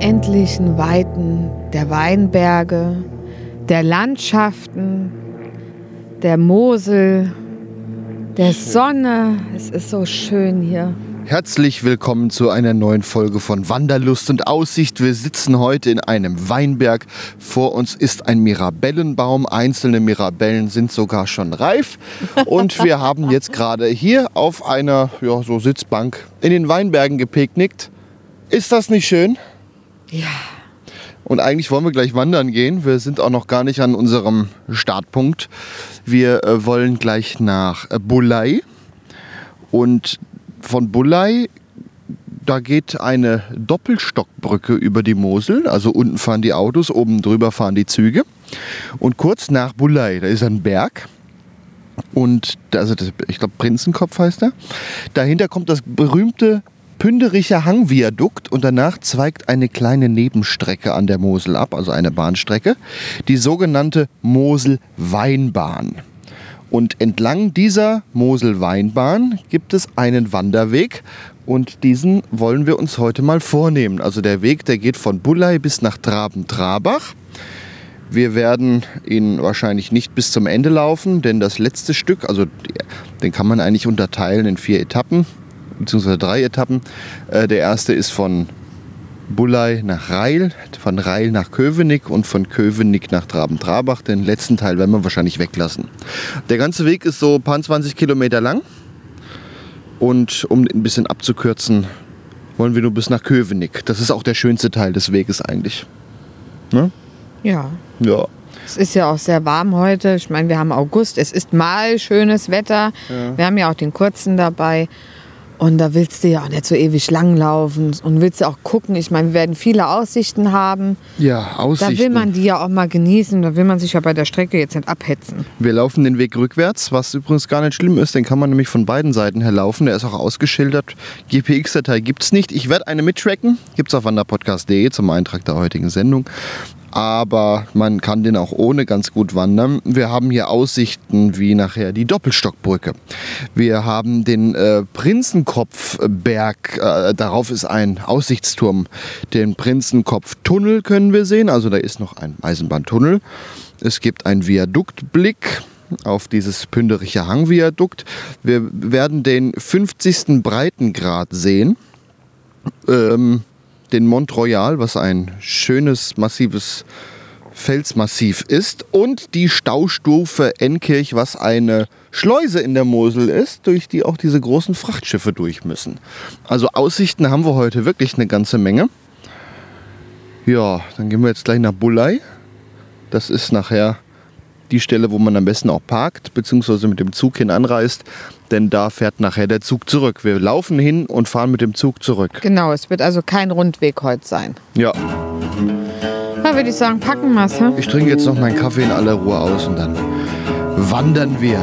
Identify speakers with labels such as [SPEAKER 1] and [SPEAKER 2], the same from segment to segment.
[SPEAKER 1] Unendlichen Weiten der Weinberge, der Landschaften, der Mosel, der Sonne. Es ist so schön hier.
[SPEAKER 2] Herzlich willkommen zu einer neuen Folge von Wanderlust und Aussicht. Wir sitzen heute in einem Weinberg. Vor uns ist ein Mirabellenbaum. Einzelne Mirabellen sind sogar schon reif. Und wir haben jetzt gerade hier auf einer ja, so Sitzbank in den Weinbergen gepicknickt. Ist das nicht schön?
[SPEAKER 1] Ja.
[SPEAKER 2] Und eigentlich wollen wir gleich wandern gehen. Wir sind auch noch gar nicht an unserem Startpunkt. Wir äh, wollen gleich nach äh, Bulai. Und von Bulai, da geht eine Doppelstockbrücke über die Mosel. Also unten fahren die Autos, oben drüber fahren die Züge. Und kurz nach Bulai, da ist ein Berg. Und also das, ich glaube Prinzenkopf heißt er. Dahinter kommt das berühmte Pündericher Hangviadukt und danach zweigt eine kleine Nebenstrecke an der Mosel ab, also eine Bahnstrecke, die sogenannte Mosel-Weinbahn. Und entlang dieser Mosel-Weinbahn gibt es einen Wanderweg und diesen wollen wir uns heute mal vornehmen. Also der Weg, der geht von Bullei bis nach Traben-Trabach. Wir werden ihn wahrscheinlich nicht bis zum Ende laufen, denn das letzte Stück, also den kann man eigentlich unterteilen in vier Etappen, beziehungsweise drei Etappen. Äh, Der erste ist von Bullei nach Reil, von Reil nach Köpenick und von Köpenick nach Traben-Trabach. Den letzten Teil werden wir wahrscheinlich weglassen. Der ganze Weg ist so ein paar 20 Kilometer lang. Und um ein bisschen abzukürzen, wollen wir nur bis nach Köpenick. Das ist auch der schönste Teil des Weges eigentlich. Ne?
[SPEAKER 1] Ja.
[SPEAKER 2] Ja.
[SPEAKER 1] Es ist ja auch sehr warm heute. Ich meine, wir haben August. Es ist mal schönes Wetter. Wir haben ja auch den kurzen dabei. Und da willst du ja auch nicht so ewig langlaufen und willst ja auch gucken. Ich meine, wir werden viele Aussichten haben.
[SPEAKER 2] Ja,
[SPEAKER 1] Da
[SPEAKER 2] Aussichten.
[SPEAKER 1] will man die ja auch mal genießen. Da will man sich ja bei der Strecke jetzt nicht abhetzen.
[SPEAKER 2] Wir laufen den Weg rückwärts, was übrigens gar nicht schlimm ist. Den kann man nämlich von beiden Seiten her laufen. Der ist auch ausgeschildert. GPX-Datei gibt es nicht. Ich werde eine mittracken. Gibt es auf wanderpodcast.de zum Eintrag der heutigen Sendung. Aber man kann den auch ohne ganz gut wandern. Wir haben hier Aussichten wie nachher die Doppelstockbrücke. Wir haben den äh, Prinzenkopfberg. Äh, darauf ist ein Aussichtsturm. Den Prinzenkopftunnel können wir sehen. Also da ist noch ein Eisenbahntunnel. Es gibt einen Viaduktblick auf dieses Pündericher Hangviadukt. Wir werden den 50. Breitengrad sehen. Ähm, den Mont Royal, was ein schönes, massives Felsmassiv ist. Und die Staustufe Enkirch, was eine Schleuse in der Mosel ist, durch die auch diese großen Frachtschiffe durch müssen. Also Aussichten haben wir heute wirklich eine ganze Menge. Ja, dann gehen wir jetzt gleich nach Bullei. Das ist nachher die Stelle, wo man am besten auch parkt, beziehungsweise mit dem Zug hin anreist, denn da fährt nachher der Zug zurück. Wir laufen hin und fahren mit dem Zug zurück.
[SPEAKER 1] Genau, es wird also kein Rundweg heute sein.
[SPEAKER 2] Ja,
[SPEAKER 1] Da würde ich sagen, packen wir es.
[SPEAKER 2] ich trinke jetzt noch meinen Kaffee in aller Ruhe aus und dann wandern wir.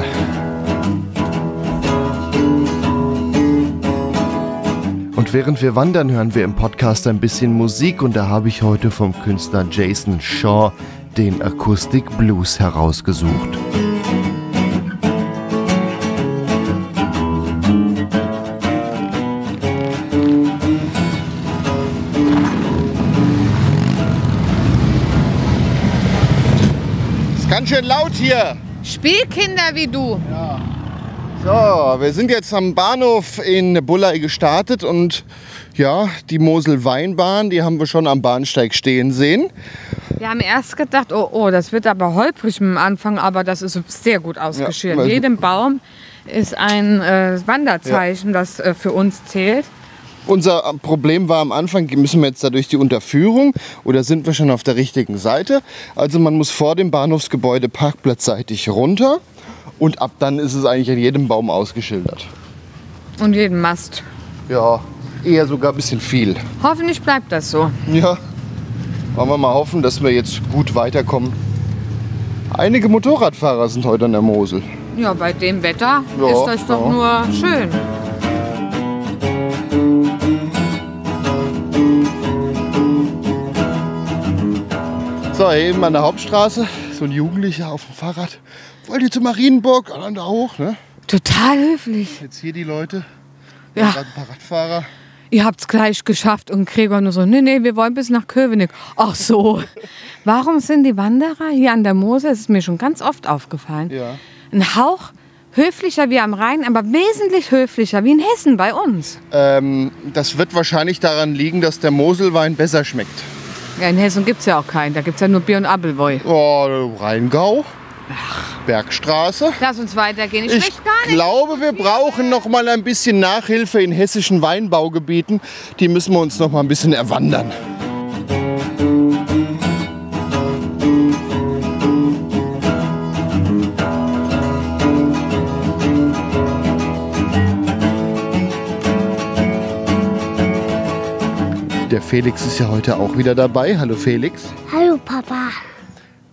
[SPEAKER 2] Und während wir wandern, hören wir im Podcast ein bisschen Musik und da habe ich heute vom Künstler Jason Shaw den Acoustic Blues herausgesucht. Ist ganz schön laut hier.
[SPEAKER 1] Spielkinder wie du.
[SPEAKER 2] So, wir sind jetzt am Bahnhof in Bullei gestartet und ja, die Mosel-Weinbahn, die haben wir schon am Bahnsteig stehen sehen.
[SPEAKER 1] Wir haben erst gedacht, oh, oh, das wird aber holprig am Anfang, aber das ist sehr gut ausgeschildert.
[SPEAKER 2] weil-
[SPEAKER 1] Jedem Baum ist ein äh, Wanderzeichen, das äh, für uns zählt.
[SPEAKER 2] Unser Problem war am Anfang, müssen wir jetzt da durch die Unterführung oder sind wir schon auf der richtigen Seite? Also man muss vor dem Bahnhofsgebäude parkplatzseitig runter und ab dann ist es eigentlich an jedem Baum ausgeschildert.
[SPEAKER 1] Und jeden Mast.
[SPEAKER 2] Ja, eher sogar ein bisschen viel.
[SPEAKER 1] Hoffentlich bleibt das so.
[SPEAKER 2] Ja, wollen wir mal hoffen, dass wir jetzt gut weiterkommen. Einige Motorradfahrer sind heute an der Mosel.
[SPEAKER 1] Ja, bei dem Wetter
[SPEAKER 2] Ja,
[SPEAKER 1] ist das doch
[SPEAKER 2] ja.
[SPEAKER 1] nur schön.
[SPEAKER 2] So, hier eben an der Hauptstraße, so ein Jugendlicher auf dem Fahrrad. Wollt ihr zur Marienburg? Und dann da hoch, ne?
[SPEAKER 1] Total höflich.
[SPEAKER 2] Jetzt hier die Leute,
[SPEAKER 1] Ja,
[SPEAKER 2] ein paar Radfahrer.
[SPEAKER 1] Ihr habt's gleich geschafft. Und Gregor nur so, nee, nee, wir wollen bis nach Köpenick. Ach so. Warum sind die Wanderer hier an der Mosel? Das ist mir schon ganz oft aufgefallen.
[SPEAKER 2] Ja.
[SPEAKER 1] Ein Hauch höflicher wie am Rhein, aber wesentlich höflicher wie in Hessen bei uns.
[SPEAKER 2] Ähm, das wird wahrscheinlich daran liegen, dass der Moselwein besser schmeckt.
[SPEAKER 1] Ja, in Hessen gibt's ja auch keinen. Da gibt's ja nur Bier und Apfelwoi.
[SPEAKER 2] Oh, Rheingau, Bergstraße.
[SPEAKER 1] Lass uns weitergehen. Ich,
[SPEAKER 2] Ich
[SPEAKER 1] möchte gar nicht.
[SPEAKER 2] glaube, wir brauchen noch mal ein bisschen Nachhilfe in hessischen Weinbaugebieten. Die müssen wir uns noch mal ein bisschen erwandern. Der Felix ist ja heute auch wieder dabei. Hallo Felix.
[SPEAKER 3] Hallo Papa.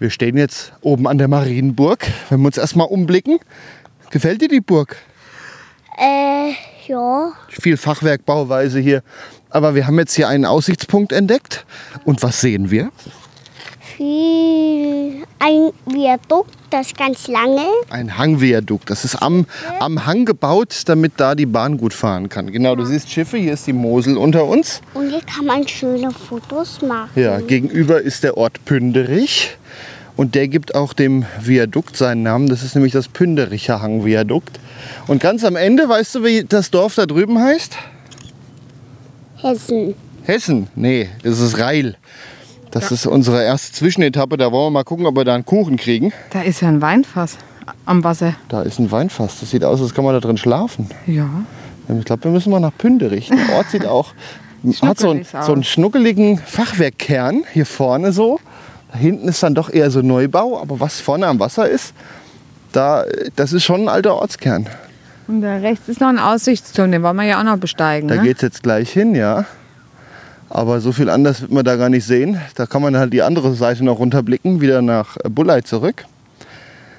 [SPEAKER 2] Wir stehen jetzt oben an der Marienburg. Wenn wir uns erstmal umblicken. Gefällt dir die Burg?
[SPEAKER 3] Äh, ja.
[SPEAKER 2] Viel Fachwerkbauweise hier. Aber wir haben jetzt hier einen Aussichtspunkt entdeckt. Und was sehen wir?
[SPEAKER 3] Viel. Ein Viadukt, das ganz lange.
[SPEAKER 2] Ein Hangviadukt. Das ist am, am Hang gebaut, damit da die Bahn gut fahren kann. Genau, du siehst Schiffe. Hier ist die Mosel unter uns.
[SPEAKER 3] Und hier kann man schöne Fotos machen.
[SPEAKER 2] Ja, gegenüber ist der Ort Pünderich. Und der gibt auch dem Viadukt seinen Namen. Das ist nämlich das Pündericher Hangviadukt. Und ganz am Ende, weißt du, wie das Dorf da drüben heißt?
[SPEAKER 3] Hessen.
[SPEAKER 2] Hessen? Nee, das ist Reil. Das ist unsere erste Zwischenetappe. Da wollen wir mal gucken, ob wir da einen Kuchen kriegen.
[SPEAKER 1] Da ist ja ein Weinfass am Wasser.
[SPEAKER 2] Da ist ein Weinfass. Das sieht aus, als kann man da drin schlafen.
[SPEAKER 1] Ja.
[SPEAKER 2] Ich glaube, wir müssen mal nach Pünderich. Der Ort sieht auch, hat so, einen, so einen schnuckeligen Fachwerkkern hier vorne so. Da hinten ist dann doch eher so Neubau. Aber was vorne am Wasser ist, da, das ist schon ein alter Ortskern.
[SPEAKER 1] Und da rechts ist noch ein Aussichtsturm, den wollen wir ja auch noch besteigen.
[SPEAKER 2] Da
[SPEAKER 1] ne?
[SPEAKER 2] geht es jetzt gleich hin, ja. Aber so viel anders wird man da gar nicht sehen. Da kann man halt die andere Seite noch runterblicken, wieder nach Bullei zurück.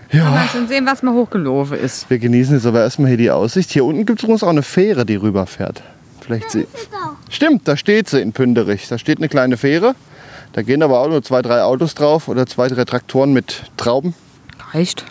[SPEAKER 1] Kann
[SPEAKER 2] Ja,
[SPEAKER 1] man schon sehen, was mal hochgelaufen ist.
[SPEAKER 2] wir genießen jetzt aber erstmal hier die Aussicht. Hier unten gibt es übrigens auch eine Fähre, die rüberfährt. Vielleicht sie. Stimmt, da steht sie in Pünderich. Da steht eine kleine Fähre. Da gehen aber auch nur zwei, drei Autos drauf oder zwei, drei Traktoren mit Trauben.
[SPEAKER 1] Reicht.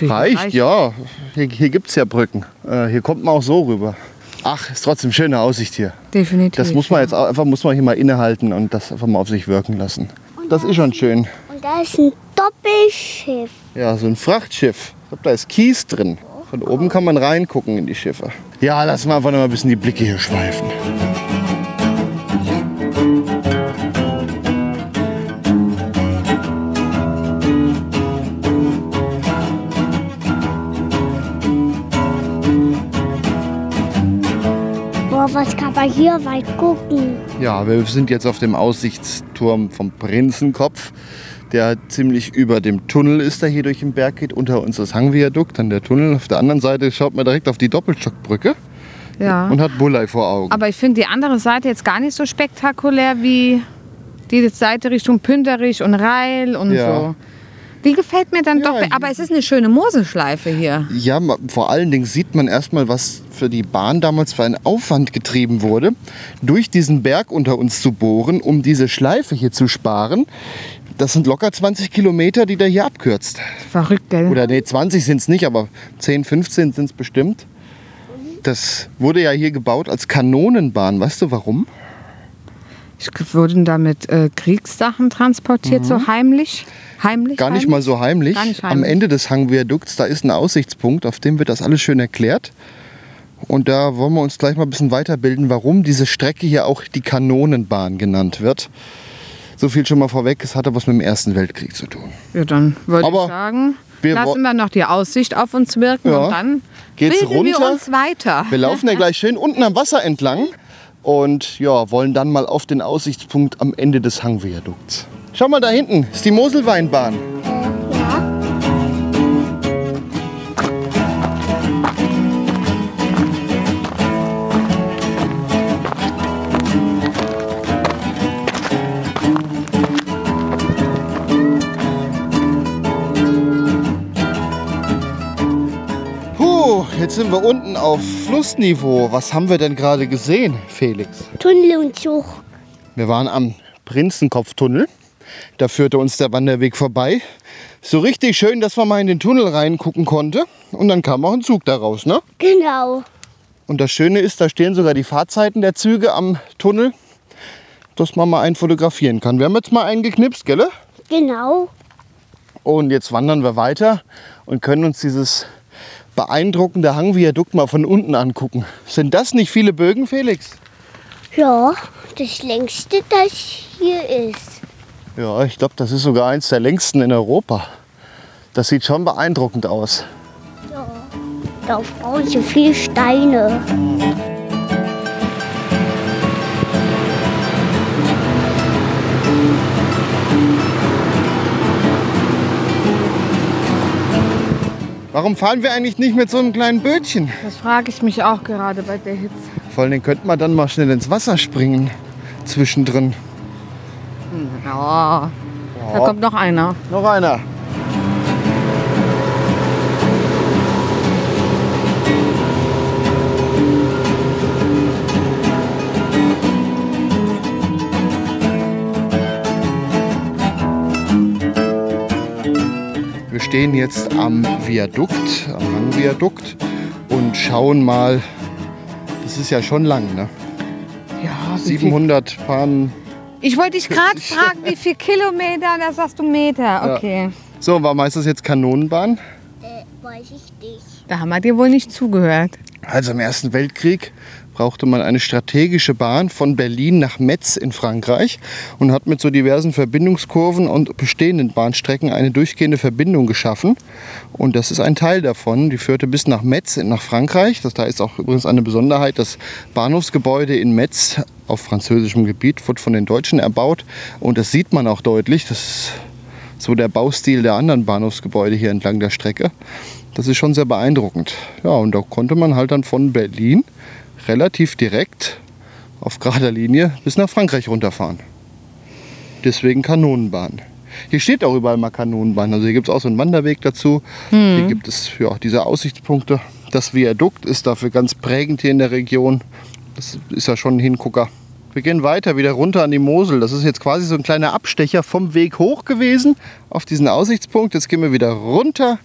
[SPEAKER 1] Hier
[SPEAKER 2] Reicht, ja. Hier, hier gibt es ja Brücken. Äh, hier kommt man auch so rüber. Ach, ist trotzdem schöne Aussicht hier.
[SPEAKER 1] Definitiv.
[SPEAKER 2] Das muss man jetzt auch, einfach muss man hier mal innehalten und das einfach mal auf sich wirken lassen. Das ist schon schön.
[SPEAKER 3] Und da ist ein Doppelschiff.
[SPEAKER 2] Ja, so ein Frachtschiff. Ich glaube, da ist Kies drin. Von oben kann man reingucken in die Schiffe. Ja, lassen wir einfach noch mal ein bisschen die Blicke hier schweifen.
[SPEAKER 3] Man hier weit gucken?
[SPEAKER 2] Ja, wir sind jetzt auf dem Aussichtsturm vom Prinzenkopf, der ziemlich über dem Tunnel ist, der hier durch den Berg geht. Unter uns das Hangviadukt, dann der Tunnel. Auf der anderen Seite schaut man direkt auf die Doppelstockbrücke
[SPEAKER 1] Ja.
[SPEAKER 2] und hat Bullei vor Augen.
[SPEAKER 1] Aber ich finde die andere Seite jetzt gar nicht so spektakulär wie die Seite Richtung Pünderich und Reil und
[SPEAKER 2] Ja.
[SPEAKER 1] so. Die gefällt mir dann
[SPEAKER 2] Ja,
[SPEAKER 1] doch. Aber es ist eine schöne Moselschleife hier.
[SPEAKER 2] Ja, vor allen Dingen sieht man erstmal, was für die Bahn damals für ein Aufwand getrieben wurde, durch diesen Berg unter uns zu bohren, um diese Schleife hier zu sparen. Das sind locker 20 Kilometer, die der hier abkürzt.
[SPEAKER 1] Verrückt, gell?
[SPEAKER 2] Oder nee, 20 sind es nicht, aber 10, 15 sind es bestimmt. Das wurde ja hier gebaut als Kanonenbahn. Weißt du warum?
[SPEAKER 1] Ich, wurden damit äh, Kriegssachen transportiert, so heimlich? Heimlich?
[SPEAKER 2] Mhm. Gar nicht
[SPEAKER 1] heimlich?
[SPEAKER 2] mal so heimlich.
[SPEAKER 1] Nicht
[SPEAKER 2] Am
[SPEAKER 1] heimlich.
[SPEAKER 2] Ende des Hangviadukts, da ist ein Aussichtspunkt, auf dem wird das alles schön erklärt. Und da wollen wir uns gleich mal ein bisschen weiterbilden, warum diese Strecke hier auch die Kanonenbahn genannt wird. So viel schon mal vorweg, es hatte was mit dem Ersten Weltkrieg zu tun.
[SPEAKER 1] Ja, dann würde
[SPEAKER 2] Aber
[SPEAKER 1] ich sagen,
[SPEAKER 2] wir
[SPEAKER 1] lassen wir noch die Aussicht auf uns wirken
[SPEAKER 2] Ja.
[SPEAKER 1] und dann
[SPEAKER 2] Geht's
[SPEAKER 1] bilden wir
[SPEAKER 2] runter?
[SPEAKER 1] uns weiter.
[SPEAKER 2] Wir laufen ja gleich schön unten am Wasser entlang und ja, wollen dann mal auf den Aussichtspunkt am Ende des Hangviadukts. Schau mal da hinten, ist die Moselweinbahn. Jetzt sind wir unten auf Flussniveau. Was haben wir denn gerade gesehen, Felix?
[SPEAKER 3] Tunnel und Zug.
[SPEAKER 2] Wir waren am Prinzenkopftunnel. Da führte uns der Wanderweg vorbei. So richtig schön, dass man mal in den Tunnel reingucken konnte. Und dann kam auch ein Zug daraus, ne?
[SPEAKER 3] Genau.
[SPEAKER 2] Und das Schöne ist, da stehen sogar die Fahrzeiten der Züge am Tunnel, dass man mal einen fotografieren kann. Wir haben jetzt mal einen geknipst, gell?
[SPEAKER 3] Genau.
[SPEAKER 2] Und jetzt wandern wir weiter und können uns dieses beeindruckende Hangviadukt mal von unten angucken. Sind das nicht viele Bögen, Felix?
[SPEAKER 3] Ja, das längste, das hier ist.
[SPEAKER 2] Ja, ich glaube, das ist sogar eins der längsten in Europa. Das sieht schon beeindruckend aus.
[SPEAKER 3] Ja. Da brauchen sie viel Steine.
[SPEAKER 2] Warum fahren wir eigentlich nicht mit so einem kleinen Bötchen?
[SPEAKER 1] Das frage ich mich auch gerade bei der Hitze.
[SPEAKER 2] Vor allem könnte man dann mal schnell ins Wasser springen zwischendrin.
[SPEAKER 1] Ja. Da kommt noch einer.
[SPEAKER 2] Noch einer. Stehen jetzt am Viadukt, am Hangviadukt und schauen mal. Das ist ja schon lang, ne?
[SPEAKER 1] Ja,
[SPEAKER 2] 700 Bahnen.
[SPEAKER 1] Ich wollte dich gerade fragen, wie viel Kilometer, da sagst du Meter. Okay.
[SPEAKER 2] So, warum heißt das jetzt Kanonenbahn?
[SPEAKER 3] Äh, weiß ich nicht.
[SPEAKER 1] Da haben wir dir wohl nicht zugehört.
[SPEAKER 2] Also im Ersten Weltkrieg brauchte man eine strategische Bahn von Berlin nach Metz in Frankreich und hat mit so diversen Verbindungskurven und bestehenden Bahnstrecken eine durchgehende Verbindung geschaffen. Und das ist ein Teil davon. Die führte bis nach Metz nach Frankreich. Das da ist auch übrigens eine Besonderheit. Das Bahnhofsgebäude in Metz auf französischem Gebiet wird von den Deutschen erbaut. Und das sieht man auch deutlich. Das ist so der Baustil der anderen Bahnhofsgebäude hier entlang der Strecke. Das ist schon sehr beeindruckend. Ja, und da konnte man halt dann von Berlin relativ direkt auf gerader Linie bis nach Frankreich runterfahren. Deswegen Kanonenbahn. Hier steht auch überall mal Kanonenbahn. Also hier gibt es auch so einen Wanderweg dazu. Hier gibt es ja, diese Aussichtspunkte. Das Viadukt ist dafür ganz prägend hier in der Region. Das ist ja schon ein Hingucker. Wir gehen weiter, wieder runter an die Mosel. Das ist jetzt quasi so ein kleiner Abstecher vom Weg hoch gewesen auf diesen Aussichtspunkt. Jetzt gehen wir wieder runter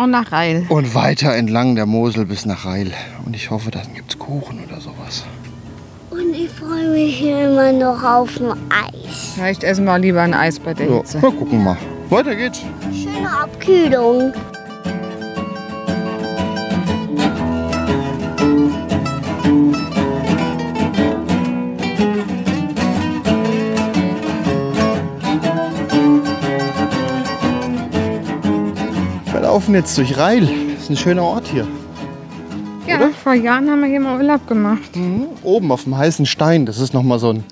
[SPEAKER 1] Und nach Rhein.
[SPEAKER 2] und weiter entlang der Mosel bis nach Reil. Und ich hoffe, dann gibt es Kuchen oder sowas.
[SPEAKER 3] Und ich freue mich hier immer noch auf dem Eis.
[SPEAKER 1] Vielleicht essen wir lieber ein Eis bei der Hitze.
[SPEAKER 2] wir gucken mal. Weiter geht's.
[SPEAKER 3] Schöne Abkühlung.
[SPEAKER 2] Laufen jetzt durch Reil. Das ist ein schöner Ort hier.
[SPEAKER 1] Ja,
[SPEAKER 2] oder?
[SPEAKER 1] vor Jahren haben wir hier mal Urlaub gemacht.
[SPEAKER 2] Oben auf dem heißen Stein. Das ist nochmal so ein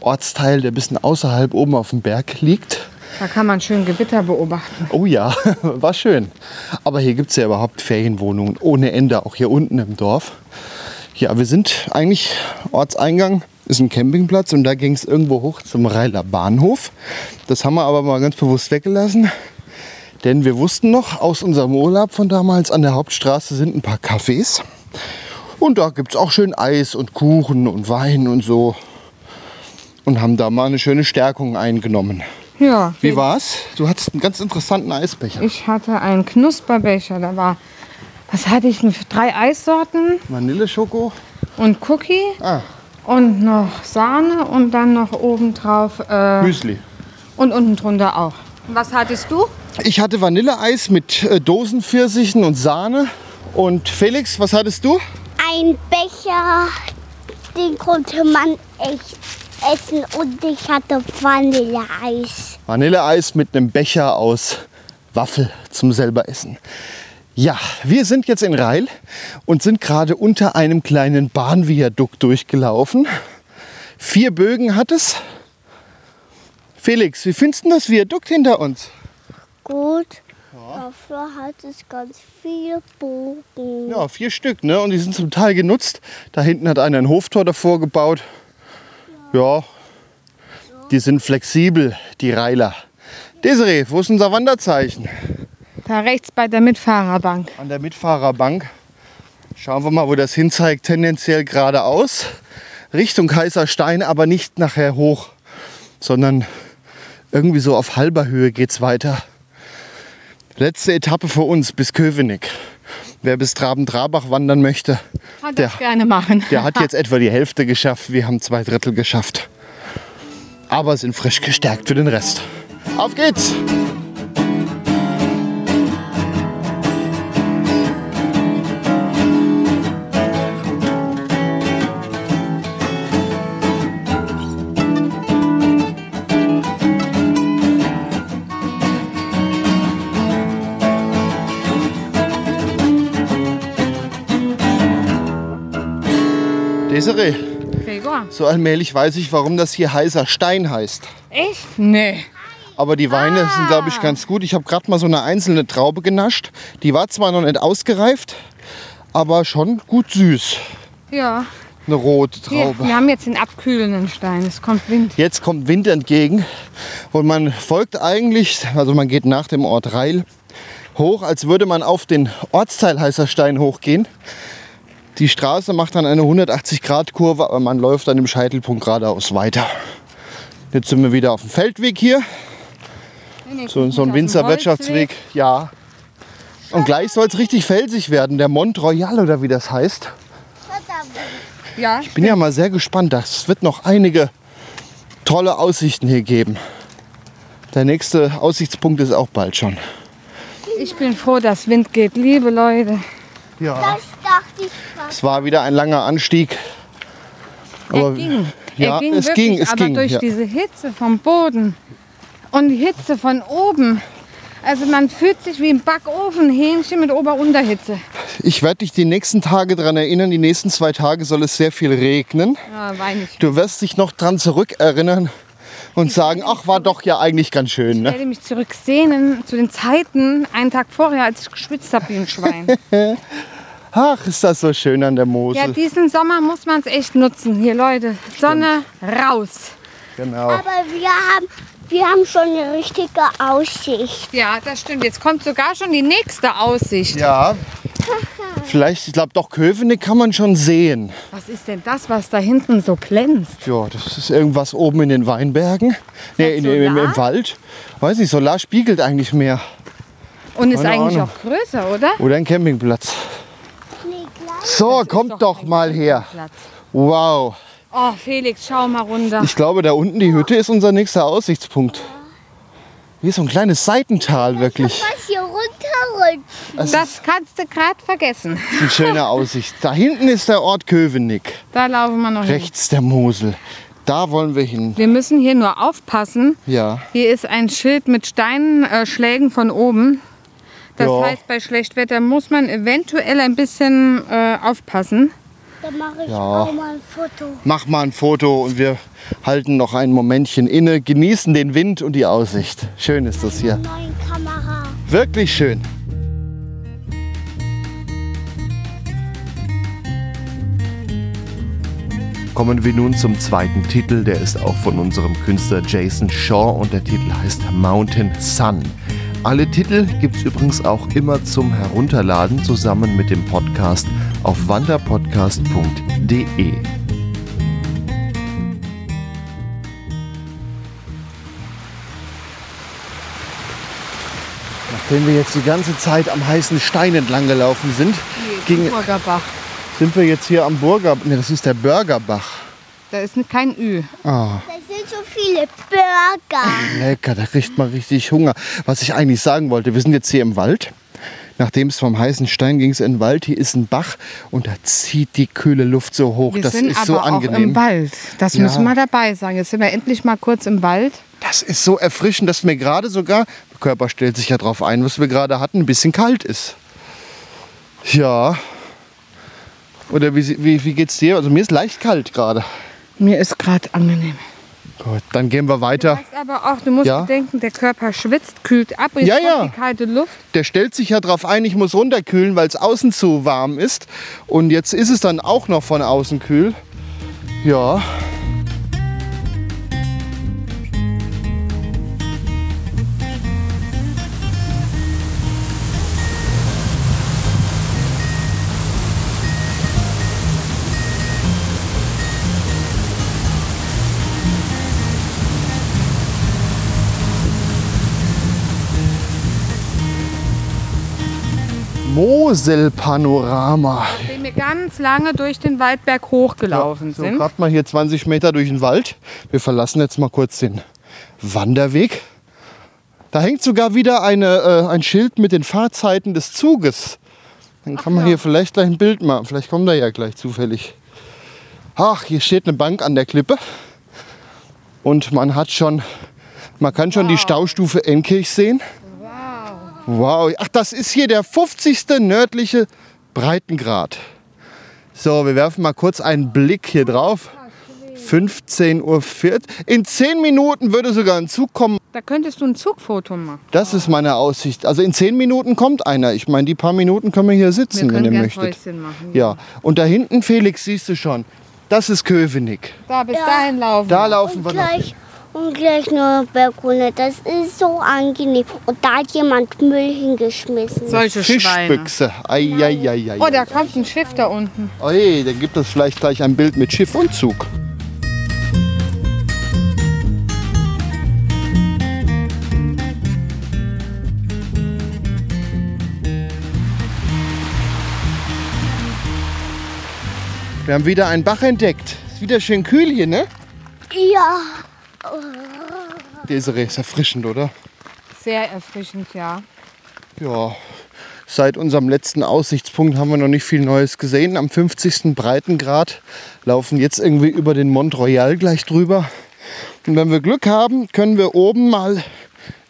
[SPEAKER 2] Ortsteil, der ein bisschen außerhalb oben auf dem Berg liegt.
[SPEAKER 1] Da kann man schön Gewitter beobachten.
[SPEAKER 2] Oh ja, war schön. Aber hier gibt es ja überhaupt Ferienwohnungen ohne Ende, auch hier unten im Dorf. Ja, wir sind eigentlich Ortseingang, ist ein Campingplatz und da ging es irgendwo hoch zum Reiler Bahnhof. Das haben wir aber mal ganz bewusst weggelassen. Denn wir wussten noch aus unserem Urlaub von damals, an der Hauptstraße sind ein paar Cafés. Und da gibt es auch schön Eis und Kuchen und Wein und so. Und haben da mal eine schöne Stärkung eingenommen.
[SPEAKER 1] Ja.
[SPEAKER 2] Wie war's? Du hattest einen ganz interessanten Eisbecher.
[SPEAKER 1] Ich hatte einen Knusperbecher. Da war, was hatte ich? Drei Eissorten
[SPEAKER 2] Vanilleschoko.
[SPEAKER 1] und Cookie
[SPEAKER 2] Ah,
[SPEAKER 1] und noch Sahne und dann noch obendrauf äh,
[SPEAKER 2] Müsli.
[SPEAKER 1] und unten drunter auch. Was hattest du?
[SPEAKER 2] Ich hatte Vanilleeis mit äh, Dosenpfirsichen und Sahne. Und Felix, was hattest du?
[SPEAKER 3] Ein Becher, den konnte man echt essen. Und ich hatte Vanilleeis.
[SPEAKER 2] Vanilleeis mit einem Becher aus Waffel zum selber essen. Ja, wir sind jetzt in Reil und sind gerade unter einem kleinen Bahnviadukt durchgelaufen. Vier Bögen hat es. Felix, wie findest du das Viadukt hinter uns?
[SPEAKER 3] Gut. Dafür hat es ganz viele Bogen.
[SPEAKER 2] Ja, vier Stück, ne? Und die sind zum Teil genutzt. Da hinten hat einer ein Hoftor davor gebaut. Ja, die sind flexibel, die Reiler. Desiree, wo ist unser Wanderzeichen?
[SPEAKER 1] Da rechts bei der Mitfahrerbank.
[SPEAKER 2] An der Mitfahrerbank. Schauen wir mal, wo das hinzeigt. Tendenziell geradeaus. Richtung Kaiserstein, aber nicht nachher hoch, sondern irgendwie so auf halber Höhe geht es weiter. Letzte Etappe für uns bis Köpenick. Wer bis Traben-Trabach wandern möchte,
[SPEAKER 1] Kann
[SPEAKER 2] Der-
[SPEAKER 1] das gerne machen.
[SPEAKER 2] der hat jetzt etwa die Hälfte geschafft. Wir haben zwei Drittel geschafft. Aber sind frisch gestärkt für den Rest. Auf geht's! Desiree,
[SPEAKER 1] Gregor.
[SPEAKER 2] so allmählich weiß ich, warum das hier heißer Stein heißt.
[SPEAKER 1] Echt? Nee.
[SPEAKER 2] Aber die Weine sind, glaube ich, ganz gut. Ich habe gerade mal so eine einzelne Traube genascht. Die war zwar noch nicht ausgereift, aber schon gut süß.
[SPEAKER 1] Ja.
[SPEAKER 2] Eine rote Traube.
[SPEAKER 1] wir haben jetzt den abkühlenden Stein. Es kommt Wind.
[SPEAKER 2] Jetzt kommt Wind entgegen und man folgt eigentlich, also man geht nach dem Ort Reil hoch, als würde man auf den Ortsteil Heißer Stein hochgehen. Die Straße macht dann eine 180-Grad-Kurve, aber man läuft dann im Scheitelpunkt geradeaus weiter. Jetzt sind wir wieder auf dem Feldweg hier, so, so ein Winzerwirtschaftsweg. Ja. Und gleich soll es richtig felsig werden, der Mont Royal oder wie das heißt.
[SPEAKER 1] Ja,
[SPEAKER 2] Bin ja mal sehr gespannt. Es wird noch einige tolle Aussichten hier geben. Der nächste Aussichtspunkt ist auch bald schon.
[SPEAKER 1] ich bin froh, dass Wind geht. Liebe Leute.
[SPEAKER 2] Ja.
[SPEAKER 3] Ich.
[SPEAKER 2] Es war wieder ein langer Anstieg.
[SPEAKER 1] Er
[SPEAKER 2] Aber
[SPEAKER 1] ging.
[SPEAKER 2] ja,
[SPEAKER 1] er ging
[SPEAKER 2] es
[SPEAKER 1] wirklich,
[SPEAKER 2] ging, es
[SPEAKER 1] aber
[SPEAKER 2] ging,
[SPEAKER 1] durch
[SPEAKER 2] ja.
[SPEAKER 1] diese Hitze vom Boden und die Hitze von oben. Also man fühlt sich wie im Backofen, Hähnchen mit Ober-Unterhitze.
[SPEAKER 2] ich werde dich die nächsten Tage daran erinnern. Die nächsten zwei Tage soll es sehr viel regnen.
[SPEAKER 1] Ja, ich.
[SPEAKER 2] Du wirst dich noch dran zurückerinnern und sagen, ach, war doch ja eigentlich ganz schön.
[SPEAKER 1] Ich
[SPEAKER 2] Ne?
[SPEAKER 1] werde mich zurücksehnen zu den Zeiten, einen Tag vorher, als ich geschwitzt habe wie ein Schwein.
[SPEAKER 2] Ach, ist das so schön an der
[SPEAKER 1] ja,
[SPEAKER 2] Mosel.
[SPEAKER 1] diesen Sommer muss man es echt nutzen. Hier, Leute, Sonne raus.
[SPEAKER 2] genau.
[SPEAKER 3] Aber wir haben, wir haben schon eine richtige Aussicht.
[SPEAKER 1] Ja, das stimmt. Jetzt kommt sogar schon die nächste Aussicht.
[SPEAKER 2] Ja. Vielleicht, ich glaube, doch Köpenick kann man schon sehen.
[SPEAKER 1] Was ist denn das, was da hinten so glänzt?
[SPEAKER 2] Ja, das ist irgendwas oben in den Weinbergen. Nee, in, im, im, Wald. Weiß nicht, Solar spiegelt eigentlich mehr.
[SPEAKER 1] Und ist
[SPEAKER 2] Keine
[SPEAKER 1] eigentlich
[SPEAKER 2] Ahnung.
[SPEAKER 1] auch größer, oder?
[SPEAKER 2] Oder ein Campingplatz. So, kommt doch, mal her. Wow.
[SPEAKER 1] Oh, Felix, schau mal runter.
[SPEAKER 2] Ich glaube, da unten die Hütte ist unser nächster Aussichtspunkt. Hier ist so ein kleines Seitental wirklich.
[SPEAKER 3] Was hier runterrutscht.
[SPEAKER 1] Das kannst du gerade vergessen.
[SPEAKER 2] Eine schöne Aussicht. Da hinten ist der Ort Köpenick.
[SPEAKER 1] Da laufen wir noch hin.
[SPEAKER 2] Rechts der Mosel. Da wollen wir hin.
[SPEAKER 1] Wir müssen hier nur aufpassen.
[SPEAKER 2] Ja.
[SPEAKER 1] Hier ist ein Schild mit Steinschlägen von oben. Das
[SPEAKER 2] Ja.
[SPEAKER 1] heißt, bei Schlechtwetter muss man eventuell ein bisschen äh, aufpassen.
[SPEAKER 3] Dann mache ich
[SPEAKER 2] Ja.
[SPEAKER 3] auch mal ein Foto.
[SPEAKER 2] Mach mal ein Foto und wir halten noch ein Momentchen inne, genießen den Wind und die Aussicht. Schön ist das hier.
[SPEAKER 3] Neuen Kamera.
[SPEAKER 2] Wirklich schön. Kommen wir nun zum zweiten Titel, der ist auch von unserem Künstler Jason Shaw und der Titel heißt Mountain Sun. Alle Titel gibt es übrigens auch immer zum Herunterladen zusammen mit dem Podcast auf wanderpodcast.de. Nachdem wir jetzt die ganze Zeit am heißen Stein entlang gelaufen sind, ging,
[SPEAKER 1] Burgerbach.
[SPEAKER 2] sind wir jetzt hier am Burger. Ne, das ist der Burgerbach.
[SPEAKER 1] Da ist kein Ü.
[SPEAKER 2] Ah,
[SPEAKER 3] viele Burger.
[SPEAKER 2] lecker, da kriegt man richtig Hunger. Was ich eigentlich sagen wollte, wir sind jetzt hier im Wald. Nachdem es vom heißen Stein ging es in den Wald, hier ist ein Bach und da zieht die kühle Luft so hoch.
[SPEAKER 1] Wir
[SPEAKER 2] das
[SPEAKER 1] sind
[SPEAKER 2] ist
[SPEAKER 1] aber
[SPEAKER 2] so
[SPEAKER 1] auch
[SPEAKER 2] angenehm.
[SPEAKER 1] im Wald. Das
[SPEAKER 2] Ja.
[SPEAKER 1] müssen wir dabei sagen. Jetzt sind wir endlich mal kurz im Wald.
[SPEAKER 2] Das ist so erfrischend, dass mir gerade sogar, der Körper stellt sich ja darauf ein, was wir gerade hatten, ein bisschen kalt ist. Ja. Oder wie, wie, wie geht's dir? Also mir ist leicht kalt gerade.
[SPEAKER 1] Mir ist gerade angenehm.
[SPEAKER 2] Gut, dann gehen wir
[SPEAKER 1] Du
[SPEAKER 2] weiter.
[SPEAKER 1] weißt aber auch, du musst
[SPEAKER 2] Ja.
[SPEAKER 1] bedenken, der Körper schwitzt, kühlt ab und
[SPEAKER 2] Ja, ja.
[SPEAKER 1] die kalte Luft.
[SPEAKER 2] Der stellt sich ja darauf ein, ich muss runterkühlen, weil es außen zu warm ist. Und jetzt ist es dann auch noch von außen kühl. Ja. Moselpanorama.
[SPEAKER 1] Nachdem wir ganz lange durch den Waldberg hochgelaufen
[SPEAKER 2] So,
[SPEAKER 1] sind.
[SPEAKER 2] gerade mal hier 20 Meter durch den Wald. Wir verlassen jetzt mal kurz den Wanderweg. Da hängt sogar wieder eine, äh, ein Schild mit den Fahrzeiten des Zuges. Dann kann man hier vielleicht gleich ein Bild machen. Vielleicht kommt er ja gleich zufällig. Ach, hier steht eine Bank an der Klippe. Und man hat schon, man kann schon die Staustufe Enkirch sehen. Wow. Ach, das ist hier der 50. nördliche Breitengrad. So, wir werfen mal kurz einen Blick hier drauf. 15.04 Uhr. In 10 Minuten würde sogar ein Zug kommen.
[SPEAKER 1] Da könntest du ein Zugfoto machen.
[SPEAKER 2] Das ist meine Aussicht. Also in 10 Minuten kommt einer. Ich meine, die paar Minuten können wir hier
[SPEAKER 1] Wir
[SPEAKER 2] sitzen, wenn
[SPEAKER 1] können
[SPEAKER 2] ihr möchtet.
[SPEAKER 1] Häuschen machen.
[SPEAKER 2] Ja, und da hinten, Felix, siehst du schon. Das ist Köpenick.
[SPEAKER 1] Da bis
[SPEAKER 3] Ja.
[SPEAKER 1] dahin laufen.
[SPEAKER 2] Da laufen
[SPEAKER 3] Und
[SPEAKER 2] wir noch.
[SPEAKER 3] Und gleich nur Berg runter. Das ist so angenehm. Und da hat jemand Müll hingeschmissen.
[SPEAKER 1] Solche.
[SPEAKER 2] Fischbüchse. Eieieiei.
[SPEAKER 1] Oh, da kommt ein Schiff da unten.
[SPEAKER 2] Oi, dann gibt es vielleicht gleich ein Bild mit Schiff und Zug. Wir haben wieder einen Bach entdeckt. Ist wieder schön kühl hier, ne?
[SPEAKER 3] Ja.
[SPEAKER 2] Desiree ist erfrischend, oder?
[SPEAKER 1] Sehr erfrischend, ja.
[SPEAKER 2] Ja, seit unserem letzten Aussichtspunkt haben wir noch nicht viel Neues gesehen. Am 50. Breitengrad laufen jetzt irgendwie über den Mont Royal gleich drüber. Und wenn wir Glück haben, können wir oben mal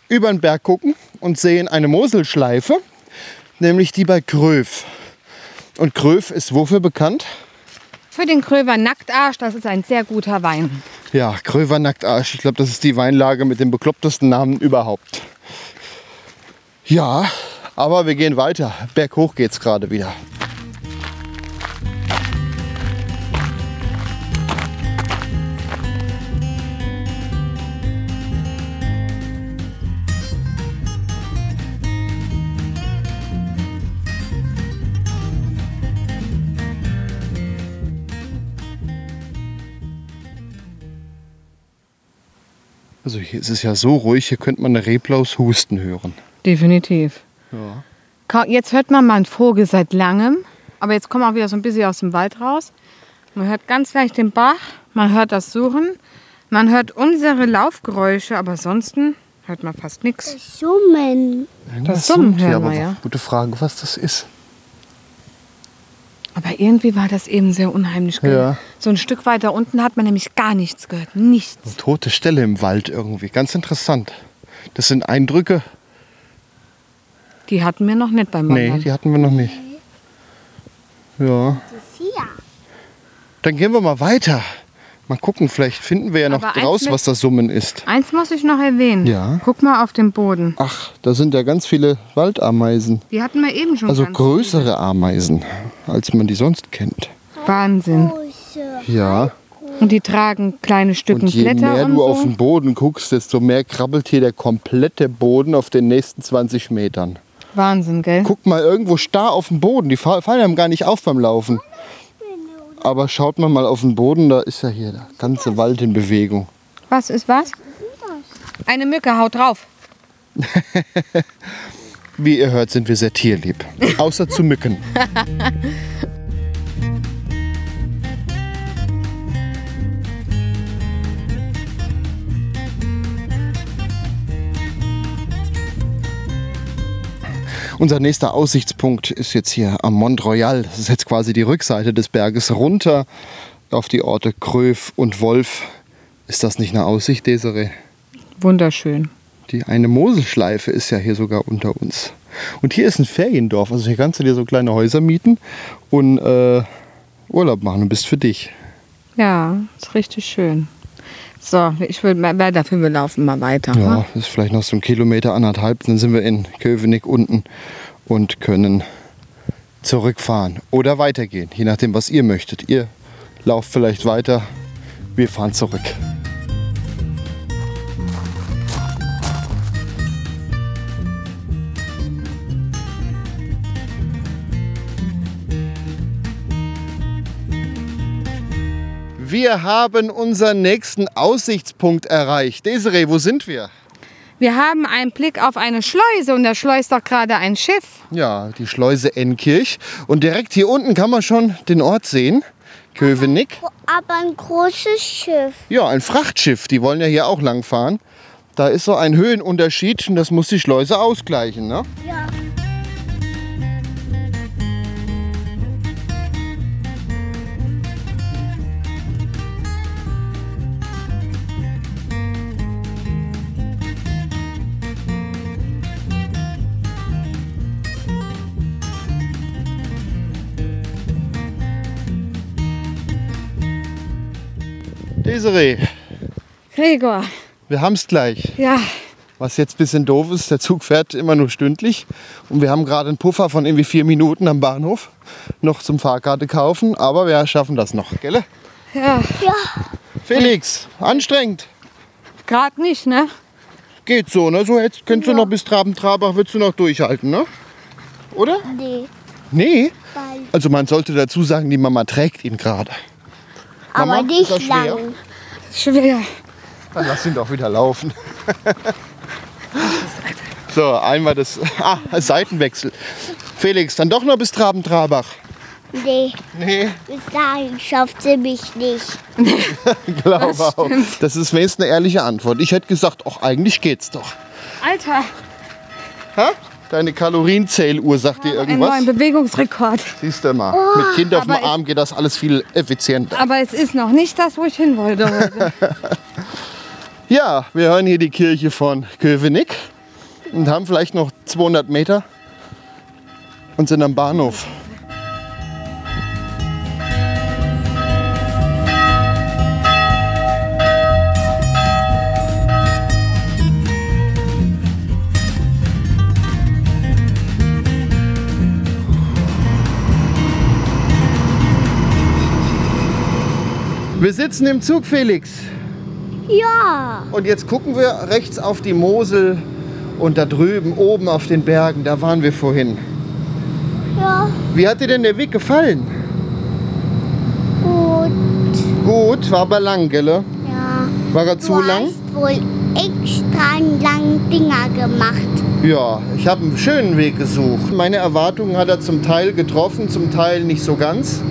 [SPEAKER 2] über den Berg gucken und sehen eine Moselschleife, nämlich die bei Gröf. Und Gröf ist wofür bekannt?
[SPEAKER 1] Für den Kröver Nacktarsch, das ist ein sehr guter Wein.
[SPEAKER 2] Ja, Gröver Nacktarsch. Ich glaube, das ist die Weinlage mit dem beklopptesten Namen überhaupt. Ja, aber wir gehen weiter. Berghoch geht's gerade wieder. Also hier ist es ja so ruhig, hier könnte man eine Reblaus husten hören.
[SPEAKER 1] Definitiv.
[SPEAKER 2] Ja.
[SPEAKER 1] Jetzt hört man mal einen Vogel seit langem, aber jetzt kommen wir auch wieder so ein bisschen aus dem Wald raus. Man hört ganz leicht den Bach, man hört das Suchen, man hört unsere Laufgeräusche, aber ansonsten hört man fast nichts.
[SPEAKER 3] Summen.
[SPEAKER 1] Das Summen hören
[SPEAKER 2] aber
[SPEAKER 1] wir, ja.
[SPEAKER 2] Gute Frage, was das ist.
[SPEAKER 1] Aber irgendwie war das eben sehr unheimlich.
[SPEAKER 2] Ja.
[SPEAKER 1] So ein Stück weiter unten hat man nämlich gar nichts gehört. Nichts.
[SPEAKER 2] Tote Stelle im Wald irgendwie. Ganz interessant. Das sind Eindrücke.
[SPEAKER 1] Die hatten wir noch nicht beim
[SPEAKER 2] Nee,
[SPEAKER 1] Wandern.
[SPEAKER 2] die hatten wir noch nicht. Ja.
[SPEAKER 3] Das ist hier.
[SPEAKER 2] Dann gehen wir mal weiter. Mal gucken, vielleicht finden wir ja noch
[SPEAKER 1] Aber
[SPEAKER 2] raus,
[SPEAKER 1] mit-
[SPEAKER 2] was das Summen ist.
[SPEAKER 1] Eins muss ich noch erwähnen.
[SPEAKER 2] Ja.
[SPEAKER 1] Guck mal auf den Boden.
[SPEAKER 2] Ach, da sind ja ganz viele Waldameisen.
[SPEAKER 1] Die hatten wir eben schon.
[SPEAKER 2] Also größere Ameisen, als man die sonst kennt.
[SPEAKER 1] viele. Wahnsinn.
[SPEAKER 2] Ja.
[SPEAKER 1] Und die tragen kleine Stücken
[SPEAKER 2] Und je
[SPEAKER 1] Blätter
[SPEAKER 2] mehr
[SPEAKER 1] und
[SPEAKER 2] du
[SPEAKER 1] so.
[SPEAKER 2] auf den Boden guckst, desto mehr krabbelt hier der komplette Boden auf den nächsten 20 Metern.
[SPEAKER 1] Wahnsinn, gell?
[SPEAKER 2] Guck mal irgendwo starr auf den Boden. Die fa- fallen einem gar nicht auf beim Laufen. Aber schaut man mal auf den Boden, da ist ja hier der ganze Wald in Bewegung.
[SPEAKER 1] Was ist was? Eine Mücke haut drauf.
[SPEAKER 2] Wie ihr hört, sind wir sehr tierlieb. Außer zu Mücken. Unser nächster Aussichtspunkt ist jetzt hier am Mont Royal. Das ist jetzt quasi die Rückseite des Berges runter auf die Orte Gröf und Wolf. Ist das nicht eine Aussicht, Desiree?
[SPEAKER 1] Wunderschön.
[SPEAKER 2] Die eine Moselschleife ist ja hier sogar unter uns. Und hier ist ein Feriendorf. Also hier kannst du dir so kleine Häuser mieten und äh, Urlaub machen und bist für dich.
[SPEAKER 1] Ja, ist richtig schön. So, ich will mal weiter, wir laufen mal weiter.
[SPEAKER 2] Ja,
[SPEAKER 1] ne?
[SPEAKER 2] das ist vielleicht noch so ein Kilometer, anderthalb. Dann sind wir in Köpenick unten und können zurückfahren oder weitergehen. Je nachdem, was ihr möchtet. Ihr lauft vielleicht weiter. Wir fahren zurück. Wir haben unseren nächsten Aussichtspunkt erreicht. Desiree, wo sind wir?
[SPEAKER 1] Wir haben einen Blick auf eine Schleuse und da schleust doch gerade ein Schiff.
[SPEAKER 2] Ja, die Schleuse Enkirch. Und direkt hier unten kann man schon den Ort sehen. Köpenick.
[SPEAKER 3] Aber ein großes Schiff.
[SPEAKER 2] Ja, ein Frachtschiff. Die wollen ja hier auch langfahren. Da ist so ein Höhenunterschied und das muss die Schleuse ausgleichen. Ne?
[SPEAKER 3] Ja.
[SPEAKER 2] Desiree,
[SPEAKER 1] Gregor,
[SPEAKER 2] wir haben es gleich.
[SPEAKER 1] ja,
[SPEAKER 2] Was jetzt ein bisschen doof ist, der Zug fährt immer nur stündlich. Und wir haben gerade einen Puffer von irgendwie vier Minuten am Bahnhof noch zum Fahrkarte kaufen. Aber wir schaffen das noch, gell?
[SPEAKER 1] ja,
[SPEAKER 3] Ja.
[SPEAKER 2] Felix, anstrengend.
[SPEAKER 1] gerade nicht, ne?
[SPEAKER 2] Geht so, ne? So jetzt könntest du
[SPEAKER 3] Ja.
[SPEAKER 2] noch bis Traben-Trabach, würdest du noch durchhalten, ne? Oder?
[SPEAKER 3] Nee.
[SPEAKER 2] Nee. Also man sollte dazu sagen, die Mama trägt ihn gerade. Mama,
[SPEAKER 3] aber nicht
[SPEAKER 2] das schwer?
[SPEAKER 3] lang.
[SPEAKER 1] Schwer.
[SPEAKER 2] Dann lass ihn doch wieder laufen. so, einmal das ah, Seitenwechsel. Felix, dann doch noch bis Traben-Trabach.
[SPEAKER 3] Nee,
[SPEAKER 2] Nee,
[SPEAKER 3] bis dahin schafft sie mich nicht.
[SPEAKER 2] glaube auch. Das ist wenigstens eine ehrliche Antwort. Ich hätte gesagt, ach, eigentlich geht's doch.
[SPEAKER 1] Alter,
[SPEAKER 2] Ha? Deine Kalorienzähluhr sagt dir
[SPEAKER 1] einen
[SPEAKER 2] irgendwas?
[SPEAKER 1] neuen Bewegungsrekord.
[SPEAKER 2] Siehst du mal, mit Kind auf dem Arm geht das alles viel effizienter.
[SPEAKER 1] Aber es ist noch nicht das, wo ich hin wollte heute.
[SPEAKER 2] Ja, wir hören hier die Kirche von Köpenick und haben vielleicht noch 200 Meter und sind am Bahnhof. Wir sitzen im Zug, Felix.
[SPEAKER 3] Ja.
[SPEAKER 2] Und jetzt gucken wir rechts auf die Mosel und da drüben oben auf den Bergen, da waren wir vorhin.
[SPEAKER 3] Ja.
[SPEAKER 2] Wie hat dir denn der Weg gefallen?
[SPEAKER 3] Gut.
[SPEAKER 2] Gut, war aber lang, gell?
[SPEAKER 3] Ja.
[SPEAKER 2] War er
[SPEAKER 3] Du
[SPEAKER 2] zu lang?
[SPEAKER 3] hast wohl extra langen Dinger gemacht.
[SPEAKER 2] Ja, ich habe einen schönen Weg gesucht. Meine Erwartungen hat er zum Teil getroffen, zum Teil nicht so ganz.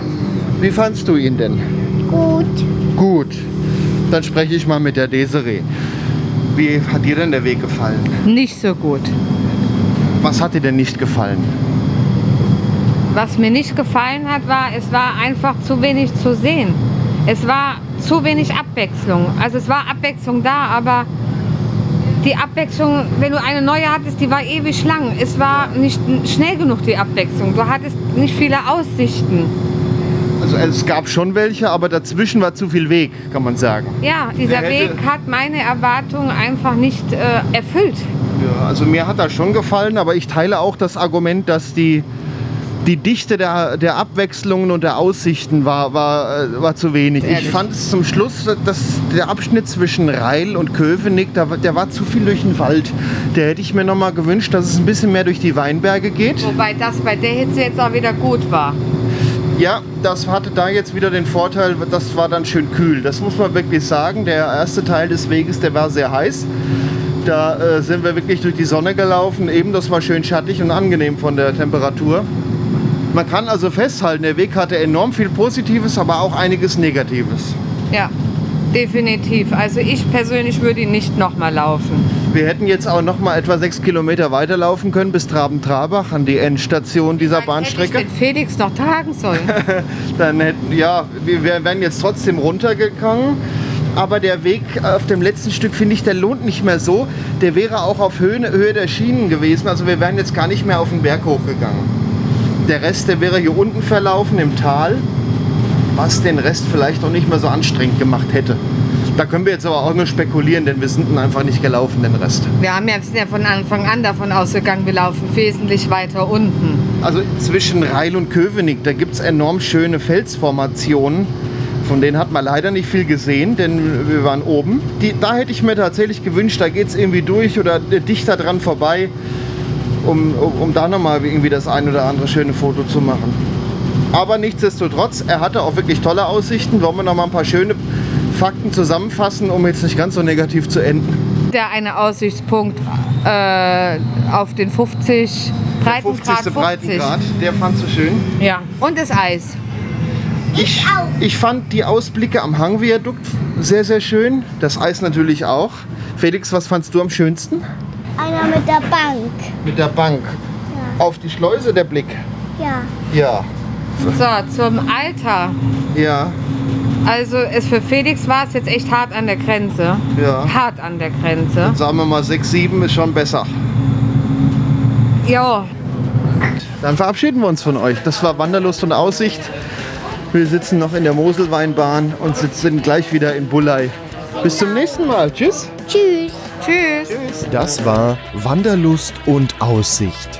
[SPEAKER 2] Wie fandst du ihn denn?
[SPEAKER 3] Gut.
[SPEAKER 2] Gut. Dann spreche ich mal mit der Desiree. Wie hat dir denn der Weg gefallen?
[SPEAKER 1] Nicht so gut.
[SPEAKER 2] Was hat dir denn nicht gefallen?
[SPEAKER 1] Was mir nicht gefallen hat, war, es war einfach zu wenig zu sehen. Es war zu wenig Abwechslung. Also es war Abwechslung da, aber die Abwechslung, wenn du eine neue hattest, die war ewig lang. Es war nicht schnell genug, die Abwechslung. Du hattest nicht viele Aussichten.
[SPEAKER 2] Also es gab schon welche, aber dazwischen war zu viel Weg, kann man sagen.
[SPEAKER 1] Ja, dieser Weg hat meine Erwartungen einfach nicht äh, erfüllt.
[SPEAKER 2] Ja, also mir hat das schon gefallen, aber ich teile auch das Argument, dass die, die Dichte der, der Abwechslungen und der Aussichten war, war, äh, war zu wenig. Ich
[SPEAKER 1] Ehrlich?
[SPEAKER 2] fand es zum Schluss, dass der Abschnitt zwischen Reil und Köpenick, war- der war zu viel durch den Wald. Der hätte ich mir noch mal gewünscht, dass es ein bisschen mehr durch die Weinberge geht.
[SPEAKER 1] Wobei das bei der Hitze jetzt auch wieder gut war.
[SPEAKER 2] Ja, das hatte da jetzt wieder den Vorteil, das war dann schön kühl. Das muss man wirklich sagen. Der erste Teil des Weges, der war sehr heiß. Da äh, sind wir wirklich durch die Sonne gelaufen. Eben, das war schön schattig und angenehm von der Temperatur. Man kann also festhalten, der Weg hatte enorm viel Positives, aber auch einiges Negatives.
[SPEAKER 1] Ja, definitiv. Also ich persönlich würde ihn nicht nochmal laufen.
[SPEAKER 2] Wir hätten jetzt auch noch mal etwa sechs Kilometer weiterlaufen können bis Traben-Trabach an die Endstation dieser Bahnstrecke.
[SPEAKER 1] Hätte ich den Felix noch tragen sollen.
[SPEAKER 2] dann hätten, ja, wir wär- wären jetzt trotzdem runtergegangen. Aber der Weg auf dem letzten Stück, finde ich, der lohnt nicht mehr so. Der wäre auch auf Höhe, Höhe der Schienen gewesen. Also wir wären jetzt gar nicht mehr auf den Berg hochgegangen. Der Rest, der wäre hier unten verlaufen im Tal, was den Rest vielleicht auch nicht mehr so anstrengend gemacht hätte. Da können wir jetzt aber auch nur spekulieren, denn wir sind einfach nicht gelaufen, den Rest.
[SPEAKER 1] Wir haben ja, sind ja von Anfang an davon ausgegangen, wir laufen wesentlich weiter unten.
[SPEAKER 2] Also zwischen Reil und Köpenick, da gibt es enorm schöne Felsformationen. Von denen hat man leider nicht viel gesehen, denn wir waren oben. Die, da hätte ich mir tatsächlich gewünscht, da geht es irgendwie durch oder dichter dran vorbei, um, um, um da nochmal irgendwie das ein oder andere schöne Foto zu machen. Aber nichtsdestotrotz, er hatte auch wirklich tolle Aussichten. Wollen wir noch mal ein paar schöne Fakten zusammenfassen, um jetzt nicht ganz so negativ zu enden?
[SPEAKER 1] der eine Aussichtspunkt äh, auf den 50
[SPEAKER 2] Der
[SPEAKER 1] Breitengrad
[SPEAKER 2] 50. Breitengrad, der fandst du schön.
[SPEAKER 1] Ja, und das Eis.
[SPEAKER 2] Ich, ich fand die Ausblicke am Hangviadukt sehr, sehr schön. Das Eis natürlich auch. Felix, was fandst du am schönsten?
[SPEAKER 3] Einer mit der Bank.
[SPEAKER 2] Mit der Bank. Auf die Schleuse der Blick.
[SPEAKER 3] Ja.
[SPEAKER 2] Ja,
[SPEAKER 1] So, zum Alter.
[SPEAKER 2] ja,
[SPEAKER 1] Also es für Felix war es jetzt echt hart an der Grenze.
[SPEAKER 2] ja.
[SPEAKER 1] Hart an der Grenze.
[SPEAKER 2] Sagen wir mal 6, 7 ist schon besser.
[SPEAKER 1] Ja,
[SPEAKER 2] Dann verabschieden wir uns von euch. Das war Wanderlust und Aussicht. Wir sitzen noch in der Moselweinbahn und sind gleich wieder in Bullei. Bis zum nächsten Mal. Tschüss.
[SPEAKER 3] Tschüss.
[SPEAKER 1] tschüss.
[SPEAKER 4] Das war Wanderlust und Aussicht.